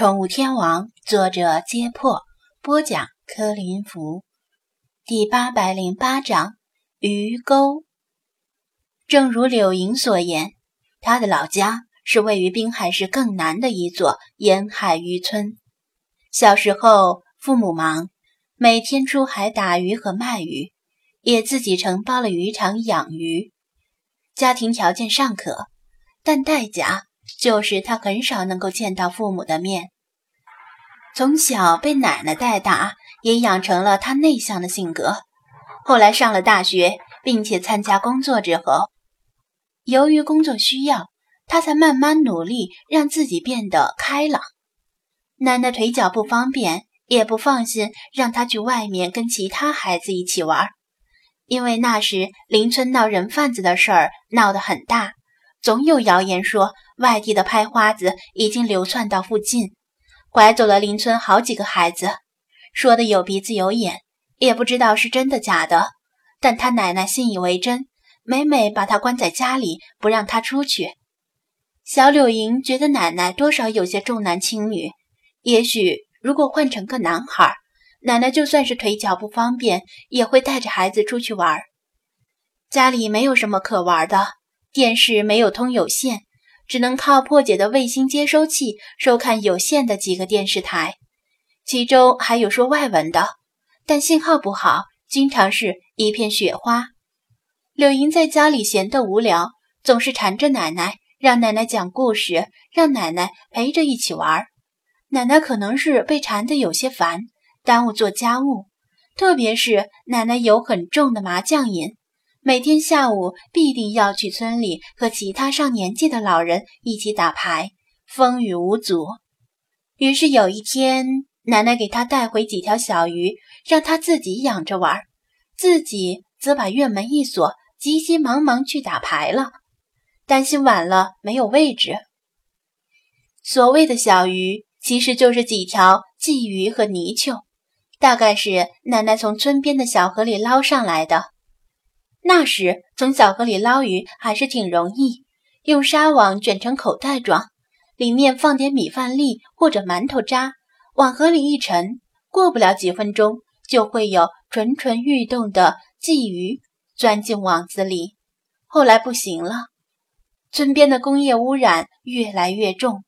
宠物天王，作者：揭破，播讲：柯林福，第八百零八章鱼钩。正如柳莹所言，他的老家是位于滨海市更南的一座沿海渔村。小时候，父母忙，每天出海打鱼和卖鱼，也自己承包了渔场养鱼，家庭条件尚可，但代价。就是他很少能够见到父母的面，从小被奶奶带大，也养成了他内向的性格。后来上了大学，并且参加工作之后，由于工作需要，他才慢慢努力让自己变得开朗。奶奶腿脚不方便，也不放心让他去外面跟其他孩子一起玩，因为那时邻村闹人贩子的事儿闹得很大。总有谣言说，外地的拍花子已经流窜到附近，拐走了邻村好几个孩子，说的有鼻子有眼，也不知道是真的假的。但他奶奶信以为真，每每把他关在家里，不让他出去。小柳莹觉得奶奶多少有些重男轻女。也许如果换成个男孩，奶奶就算是腿脚不方便，也会带着孩子出去玩。家里没有什么可玩的。电视没有通有线，只能靠破解的卫星接收器收看有线的几个电视台，其中还有说外文的，但信号不好，经常是一片雪花。柳莹在家里闲得无聊，总是缠着奶奶，让奶奶讲故事，让奶奶陪着一起玩。奶奶可能是被缠得有些烦，耽误做家务，特别是奶奶有很重的麻将瘾。每天下午必定要去村里和其他上年纪的老人一起打牌，风雨无阻。于是有一天，奶奶给他带回几条小鱼，让他自己养着玩，自己则把院门一锁，急急忙忙去打牌了，担心晚了没有位置。所谓的小鱼，其实就是几条鲫鱼和泥鳅，大概是奶奶从村边的小河里捞上来的。那时从小河里捞鱼还是挺容易，用纱网卷成口袋状，里面放点米饭粒或者馒头渣，往河里一沉，过不了几分钟就会有蠢蠢欲动的鲫鱼钻进网子里。后来不行了，村边的工业污染越来越重，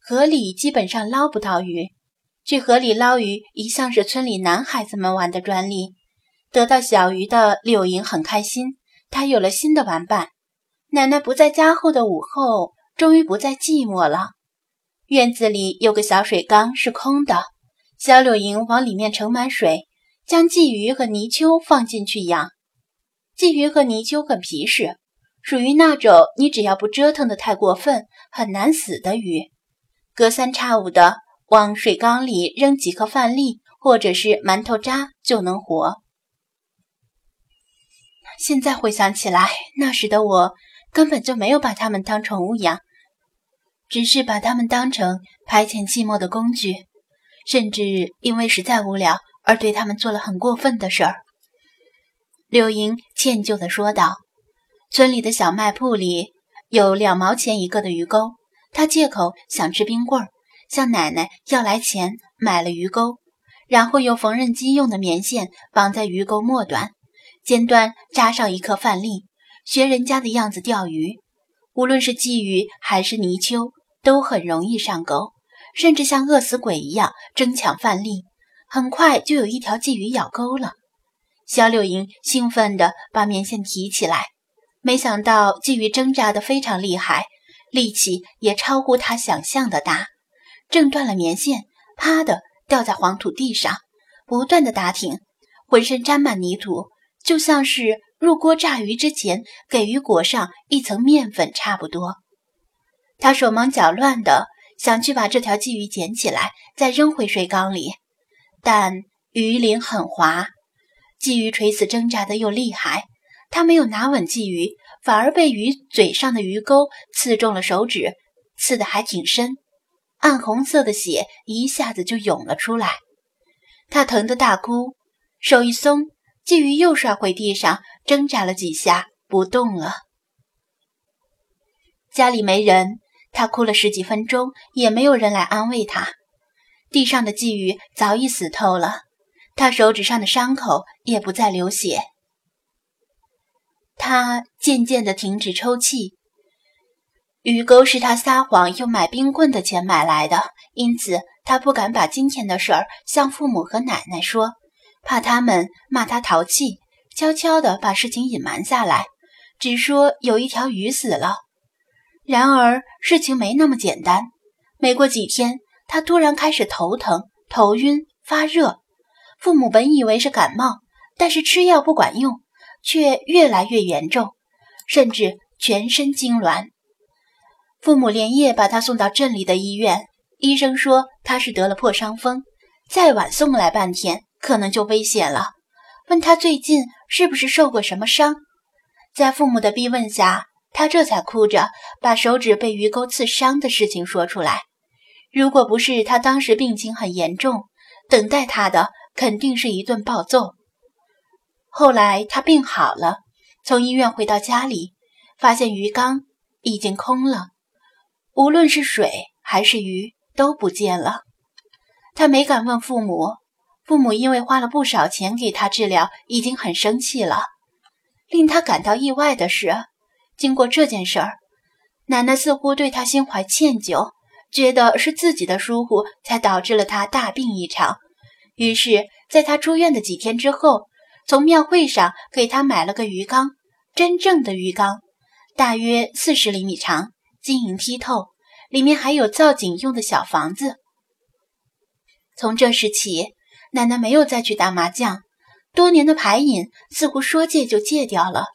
河里基本上捞不到鱼。去河里捞鱼一向是村里男孩子们玩的专利。得到小鱼的柳莹很开心，她有了新的玩伴。奶奶不在家后的午后，终于不再寂寞了。院子里有个小水缸是空的，小柳莹往里面盛满水，将鲫鱼和泥鳅放进去养。鲫鱼和泥鳅很皮实，属于那种你只要不折腾的太过分，很难死的鱼。隔三差五的往水缸里扔几颗饭粒或者是馒头渣就能活。现在回想起来，那时的我根本就没有把它们当宠物养，只是把它们当成排遣寂寞的工具，甚至因为实在无聊而对它们做了很过分的事儿。柳莹歉疚地说道：“村里的小卖铺里有两毛钱一个的鱼钩，她借口想吃冰棍，向奶奶要来钱买了鱼钩，然后用缝纫机用的棉线绑在鱼钩末端。”尖端扎上一颗饭粒，学人家的样子钓鱼。无论是鲫鱼还是泥鳅，都很容易上钩，甚至像饿死鬼一样争抢饭粒。很快就有一条鲫鱼咬钩了。小柳莹兴奋地把棉线提起来，没想到鲫鱼挣扎得非常厉害，力气也超乎她想象的大。挣断了棉线，啪的掉在黄土地上，不断的打挺，浑身沾满泥土。就像是入锅炸鱼之前给鱼裹上一层面粉差不多。他手忙脚乱的想去把这条鲫鱼捡起来，再扔回水缸里，但鱼鳞很滑，鲫鱼垂死挣扎的又厉害。他没有拿稳鲫鱼，反而被鱼嘴上的鱼钩刺中了手指，刺得还挺深，暗红色的血一下子就涌了出来。他疼得大哭，手一松。鲫鱼又摔回地上，挣扎了几下，不动了。家里没人，他哭了十几分钟，也没有人来安慰他。地上的鲫鱼早已死透了，他手指上的伤口也不再流血。他渐渐地停止抽泣。鱼钩是他撒谎用买冰棍的钱买来的，因此他不敢把今天的事儿向父母和奶奶说，怕他们骂他淘气，悄悄地把事情隐瞒下来，只说有一条鱼死了。然而事情没那么简单，没过几天，他突然开始头疼、头晕、发热。父母本以为是感冒，但是吃药不管用。却越来越严重，甚至全身痉挛。父母连夜把他送到镇里的医院，医生说他是得了破伤风，再晚送来半天可能就危险了。问他最近是不是受过什么伤，在父母的逼问下，他这才哭着把手指被鱼钩刺伤的事情说出来。如果不是他当时病情很严重，等待他的肯定是一顿暴揍。后来他病好了，从医院回到家里，发现鱼缸已经空了，无论是水还是鱼都不见了。他没敢问父母，父母因为花了不少钱给他治疗，已经很生气了。令他感到意外的是，经过这件事儿，奶奶似乎对他心怀歉疚，觉得是自己的疏忽才导致了他大病一场。于是，在他出院的几天之后。从庙会上给他买了个鱼缸，真正的鱼缸，大约四十厘米长，晶莹剔透，里面还有造景用的小房子。从这时起，奶奶没有再去打麻将，多年的牌瘾似乎说戒就戒掉了。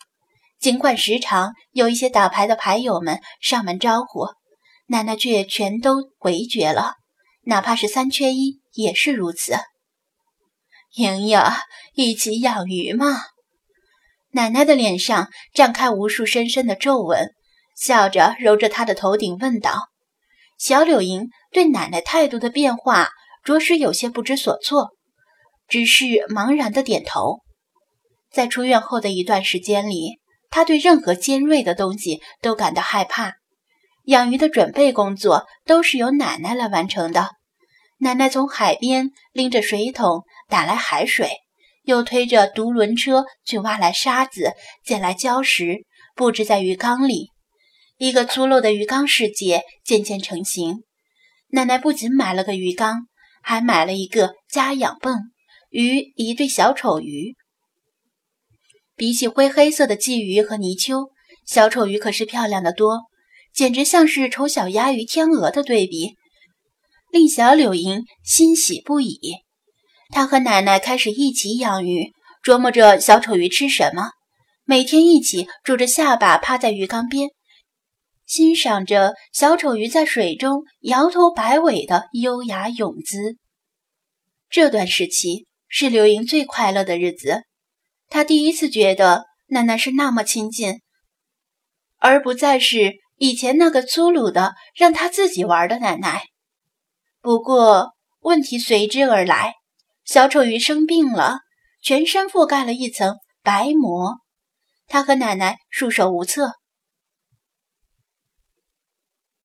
尽管时常有一些打牌的牌友们上门招呼，奶奶却全都回绝了，哪怕是三缺一也是如此。莹莹，一起养鱼吗？奶奶的脸上绽开无数深深的皱纹，笑着揉着她的头顶问道。小柳莹对奶奶态度的变化着实有些不知所措，只是茫然的点头。在出院后的一段时间里，他对任何尖锐的东西都感到害怕。养鱼的准备工作都是由奶奶来完成的。奶奶从海边拎着水桶。打来海水，又推着独轮车去挖来沙子，捡来礁石，布置在鱼缸里。一个粗陋的鱼缸世界渐渐成型。奶奶不仅买了个鱼缸，还买了一个家养泵与一对小丑鱼。比起灰黑色的鲫鱼和泥鳅，小丑鱼可是漂亮的多，简直像是丑小鸭与天鹅的对比，令小柳莹欣喜不已。他和奶奶开始一起养鱼，琢磨着小丑鱼吃什么，每天一起拄着下巴趴在鱼缸边，欣赏着小丑鱼在水中摇头摆尾的优雅泳姿。这段时期是刘莹最快乐的日子，她第一次觉得奶奶是那么亲近，而不再是以前那个粗鲁的让她自己玩的奶奶。不过问题随之而来。小丑鱼生病了，全身覆盖了一层白膜，他和奶奶束手无策。